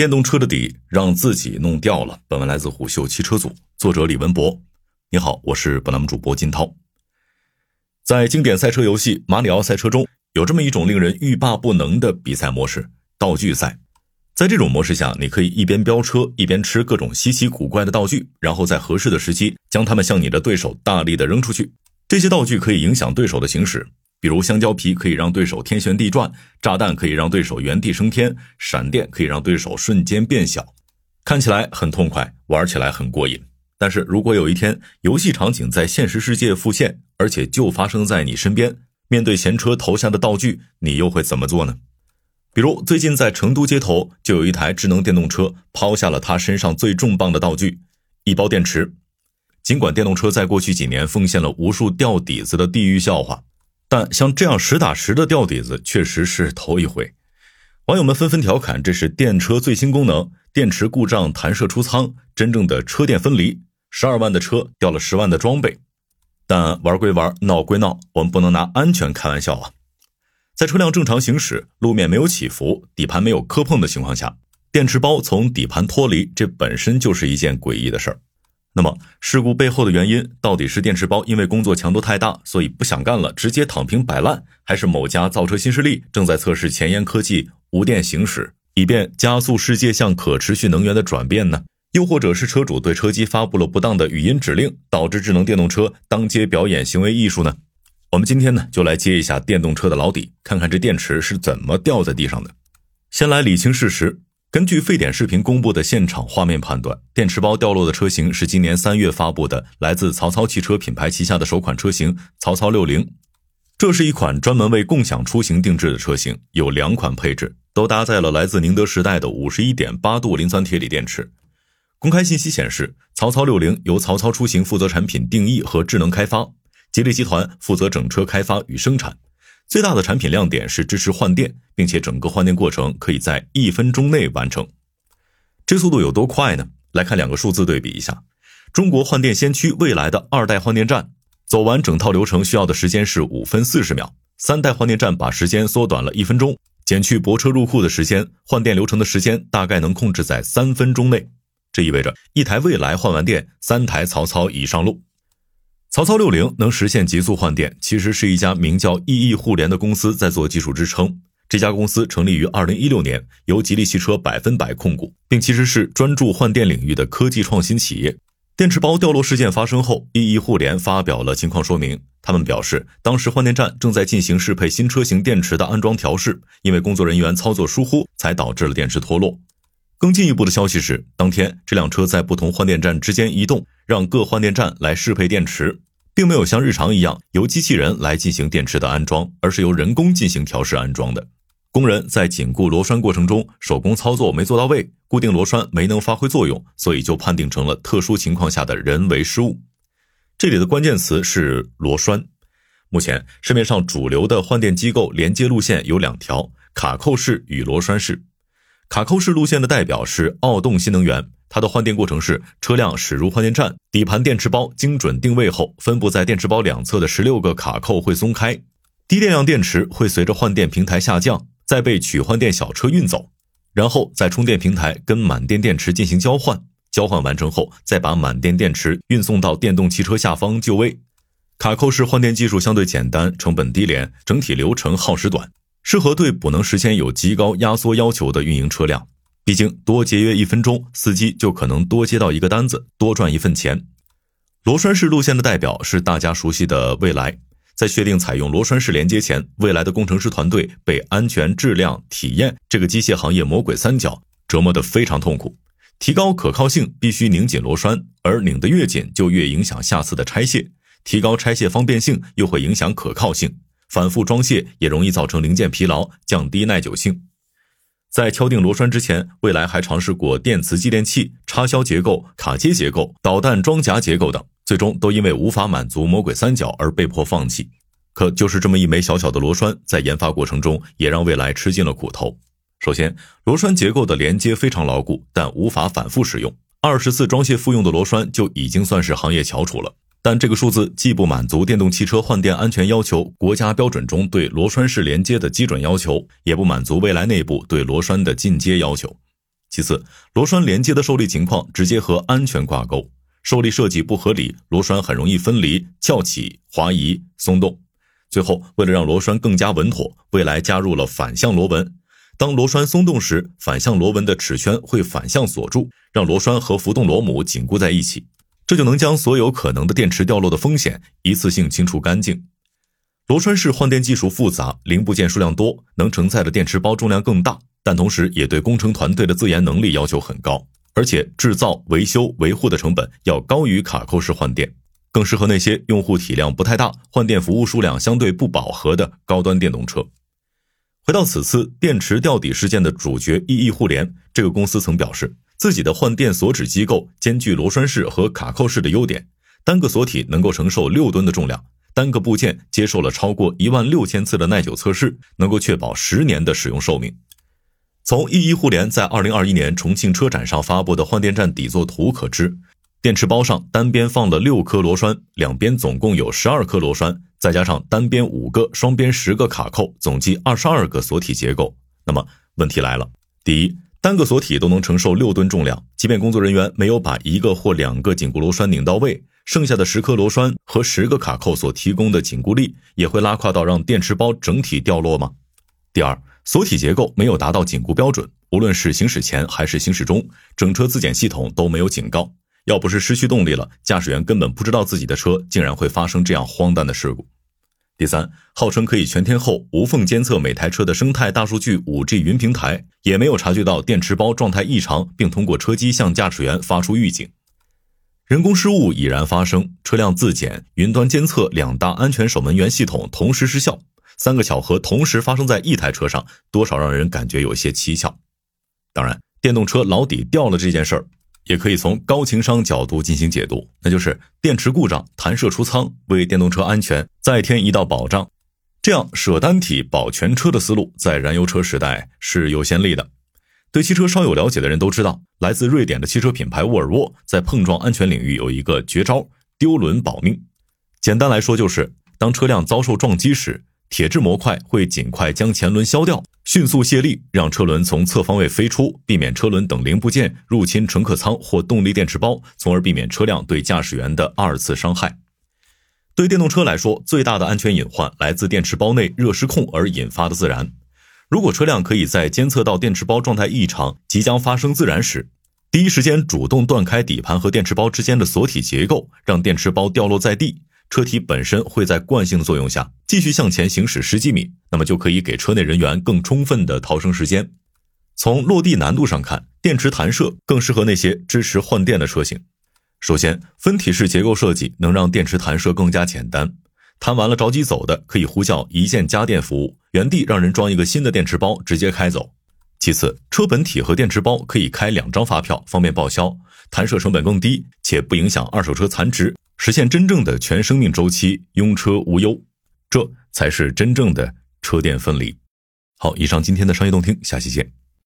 电动车的底让自己弄掉了。本文来自虎嗅汽车组，作者李文博。你好，我是本栏目主播金涛。在经典赛车游戏《马里奥赛车》中，有这么一种令人欲罢不能的比赛模式——道具赛。在这种模式下，你可以一边飙车，一边吃各种稀奇古怪的道具，然后在合适的时机将它们向你的对手大力的扔出去。这些道具可以影响对手的行驶。比如香蕉皮可以让对手天旋地转，炸弹可以让对手原地升天，闪电可以让对手瞬间变小，看起来很痛快，玩起来很过瘾。但是如果有一天游戏场景在现实世界复现，而且就发生在你身边，面对前车投下的道具，你又会怎么做呢？比如最近在成都街头就有一台智能电动车抛下了它身上最重磅的道具——一包电池。尽管电动车在过去几年奉献了无数掉底子的地狱笑话。但像这样实打实的掉底子，确实是头一回。网友们纷纷调侃：“这是电车最新功能，电池故障弹射出舱，真正的车电分离。十二万的车掉了十万的装备。”但玩归玩，闹归闹，我们不能拿安全开玩笑啊！在车辆正常行驶、路面没有起伏、底盘没有磕碰的情况下，电池包从底盘脱离，这本身就是一件诡异的事儿。那么事故背后的原因到底是电池包因为工作强度太大，所以不想干了，直接躺平摆烂，还是某家造车新势力正在测试前沿科技无电行驶，以便加速世界向可持续能源的转变呢？又或者是车主对车机发布了不当的语音指令，导致智能电动车当街表演行为艺术呢？我们今天呢就来揭一下电动车的老底，看看这电池是怎么掉在地上的。先来理清事实。根据沸点视频公布的现场画面判断，电池包掉落的车型是今年三月发布的来自曹操汽车品牌旗下的首款车型曹操六零。这是一款专门为共享出行定制的车型，有两款配置，都搭载了来自宁德时代的五十一点八度磷酸铁锂电池。公开信息显示，曹操六零由曹操出行负责产品定义和智能开发，吉利集团负责整车开发与生产。最大的产品亮点是支持换电，并且整个换电过程可以在一分钟内完成。这速度有多快呢？来看两个数字对比一下：中国换电先驱未来的二代换电站，走完整套流程需要的时间是五分四十秒；三代换电站把时间缩短了一分钟，减去泊车入库的时间，换电流程的时间大概能控制在三分钟内。这意味着一台蔚来换完电，三台曹操已上路。曹操六零能实现极速换电，其实是一家名叫意义互联的公司在做技术支撑。这家公司成立于二零一六年，由吉利汽车百分百控股，并其实是专注换电领域的科技创新企业。电池包掉落事件发生后，意义互联发表了情况说明。他们表示，当时换电站正在进行适配新车型电池的安装调试，因为工作人员操作疏忽，才导致了电池脱落。更进一步的消息是，当天这辆车在不同换电站之间移动，让各换电站来适配电池，并没有像日常一样由机器人来进行电池的安装，而是由人工进行调试安装的。工人在紧固螺栓过程中手工操作没做到位，固定螺栓没能发挥作用，所以就判定成了特殊情况下的人为失误。这里的关键词是螺栓。目前市面上主流的换电机构连接路线有两条：卡扣式与螺栓式。卡扣式路线的代表是奥动新能源，它的换电过程是车辆驶入换电站，底盘电池包精准定位后，分布在电池包两侧的十六个卡扣会松开，低电量电池会随着换电平台下降，再被取换电小车运走，然后在充电平台跟满电电池进行交换，交换完成后，再把满电电池运送到电动汽车下方就位。卡扣式换电技术相对简单，成本低廉，整体流程耗时短。适合对补能时间有极高压缩要求的运营车辆，毕竟多节约一分钟，司机就可能多接到一个单子，多赚一份钱。螺栓式路线的代表是大家熟悉的蔚来，在确定采用螺栓式连接前，蔚来的工程师团队被安全、质量、体验这个机械行业魔鬼三角折磨得非常痛苦。提高可靠性必须拧紧螺栓，而拧得越紧就越影响下次的拆卸；提高拆卸方便性又会影响可靠性。反复装卸也容易造成零件疲劳，降低耐久性。在敲定螺栓之前，蔚来还尝试过电磁继电器、插销结构、卡接结构、导弹装甲结构等，最终都因为无法满足魔鬼三角而被迫放弃。可就是这么一枚小小的螺栓，在研发过程中也让蔚来吃尽了苦头。首先，螺栓结构的连接非常牢固，但无法反复使用。二十次装卸复用的螺栓就已经算是行业翘楚了。但这个数字既不满足电动汽车换电安全要求国家标准中对螺栓式连接的基准要求，也不满足未来内部对螺栓的进阶要求。其次，螺栓连接的受力情况直接和安全挂钩，受力设计不合理，螺栓很容易分离、翘起、滑移、松动。最后，为了让螺栓更加稳妥，未来加入了反向螺纹。当螺栓松动时，反向螺纹的齿圈会反向锁住，让螺栓和浮动螺母紧固在一起，这就能将所有可能的电池掉落的风险一次性清除干净。螺栓式换电技术复杂，零部件数量多，能承载的电池包重量更大，但同时也对工程团队的自研能力要求很高，而且制造、维修、维护的成本要高于卡扣式换电，更适合那些用户体量不太大、换电服务数量相对不饱和的高端电动车。回到此次电池掉底事件的主角意义互联，这个公司曾表示，自己的换电锁止机构兼具螺栓式和卡扣式的优点，单个锁体能够承受六吨的重量，单个部件接受了超过一万六千次的耐久测试，能够确保十年的使用寿命。从意义互联在二零二一年重庆车展上发布的换电站底座图可知，电池包上单边放了六颗螺栓，两边总共有十二颗螺栓。再加上单边五个、双边十个卡扣，总计二十二个锁体结构。那么问题来了：第一，单个锁体都能承受六吨重量，即便工作人员没有把一个或两个紧固螺栓拧到位，剩下的十颗螺栓和十个卡扣所提供的紧固力，也会拉胯到让电池包整体掉落吗？第二，锁体结构没有达到紧固标准，无论是行驶前还是行驶中，整车自检系统都没有警告。要不是失去动力了，驾驶员根本不知道自己的车竟然会发生这样荒诞的事故。第三，号称可以全天候无缝监测每台车的生态大数据五 G 云平台，也没有察觉到电池包状态异常，并通过车机向驾驶员发出预警。人工失误已然发生，车辆自检、云端监测两大安全守门员系统同时失效，三个巧合同时发生在一台车上，多少让人感觉有些蹊跷。当然，电动车老底掉了这件事儿。也可以从高情商角度进行解读，那就是电池故障弹射出舱，为电动车安全再添一道保障。这样舍单体保全车的思路，在燃油车时代是有先例的。对汽车稍有了解的人都知道，来自瑞典的汽车品牌沃尔沃在碰撞安全领域有一个绝招——丢轮保命。简单来说，就是当车辆遭受撞击时。铁质模块会尽快将前轮削掉，迅速卸力，让车轮从侧方位飞出，避免车轮等零部件入侵乘客舱或动力电池包，从而避免车辆对驾驶员的二次伤害。对电动车来说，最大的安全隐患来自电池包内热失控而引发的自燃。如果车辆可以在监测到电池包状态异常、即将发生自燃时，第一时间主动断开底盘和电池包之间的锁体结构，让电池包掉落在地。车体本身会在惯性的作用下继续向前行驶十几米，那么就可以给车内人员更充分的逃生时间。从落地难度上看，电池弹射更适合那些支持换电的车型。首先，分体式结构设计能让电池弹射更加简单，弹完了着急走的可以呼叫一键加电服务，原地让人装一个新的电池包直接开走。其次，车本体和电池包可以开两张发票，方便报销，弹射成本更低，且不影响二手车残值。实现真正的全生命周期用车无忧，这才是真正的车电分离。好，以上今天的商业动听，下期见。